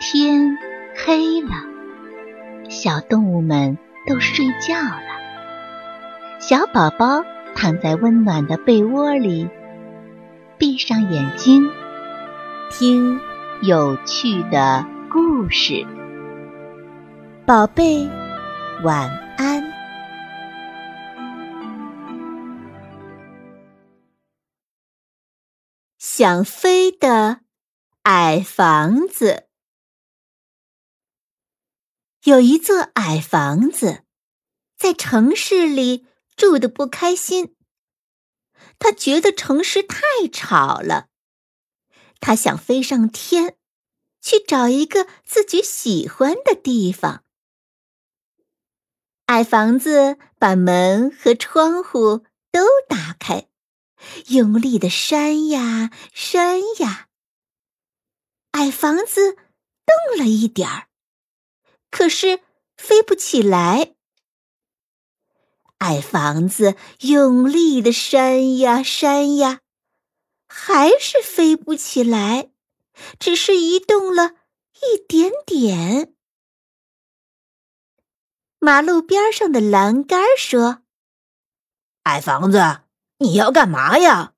天黑了，小动物们都睡觉了。小宝宝躺在温暖的被窝里，闭上眼睛，听有趣的故事。宝贝，晚安。想飞的矮房子。有一座矮房子，在城市里住的不开心。他觉得城市太吵了，他想飞上天，去找一个自己喜欢的地方。矮房子把门和窗户都打开，用力的扇呀扇呀。矮房子动了一点儿。可是飞不起来，矮房子用力的扇呀扇呀，还是飞不起来，只是移动了一点点。马路边上的栏杆说：“矮房子，你要干嘛呀？”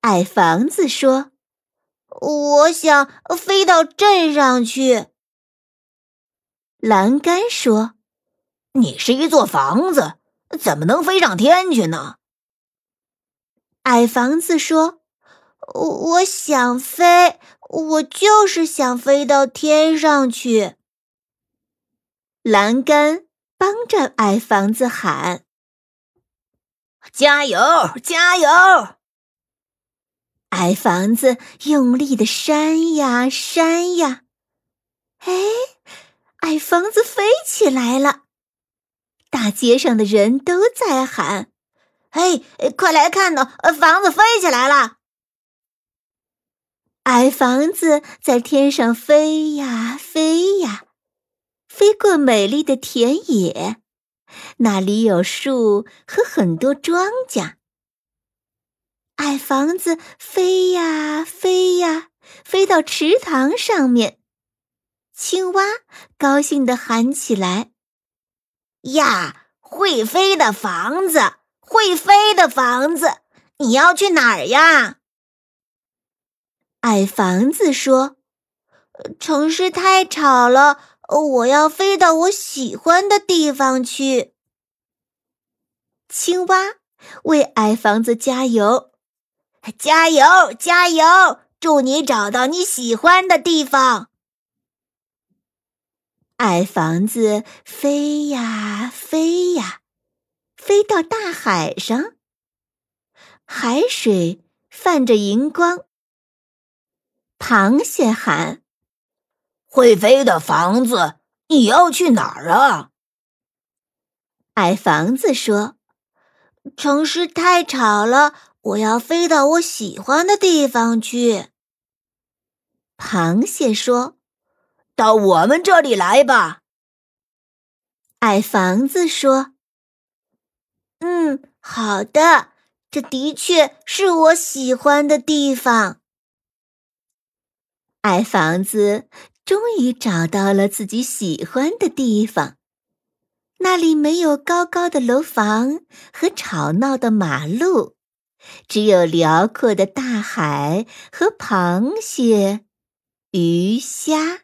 矮房子说：“我想飞到镇上去。”栏杆说：“你是一座房子，怎么能飞上天去呢？”矮房子说：“我想飞，我就是想飞到天上去。”栏杆帮着矮房子喊：“加油，加油！”矮房子用力的扇呀扇呀，哎。矮房子飞起来了，大街上的人都在喊：“嘿，快来看呢，房子飞起来了！”矮房子在天上飞呀飞呀，飞过美丽的田野，那里有树和很多庄稼。矮房子飞呀飞呀，飞到池塘上面。青蛙高兴地喊起来：“呀，会飞的房子，会飞的房子，你要去哪儿呀？”矮房子说：“城市太吵了，我要飞到我喜欢的地方去。”青蛙为矮房子加油：“加油，加油！祝你找到你喜欢的地方。”矮房子飞呀飞呀，飞到大海上。海水泛着银光。螃蟹喊：“会飞的房子，你要去哪儿啊？”矮房子说：“城市太吵了，我要飞到我喜欢的地方去。”螃蟹说。到我们这里来吧，矮房子说：“嗯，好的，这的确是我喜欢的地方。”矮房子终于找到了自己喜欢的地方，那里没有高高的楼房和吵闹的马路，只有辽阔的大海和螃蟹、鱼虾。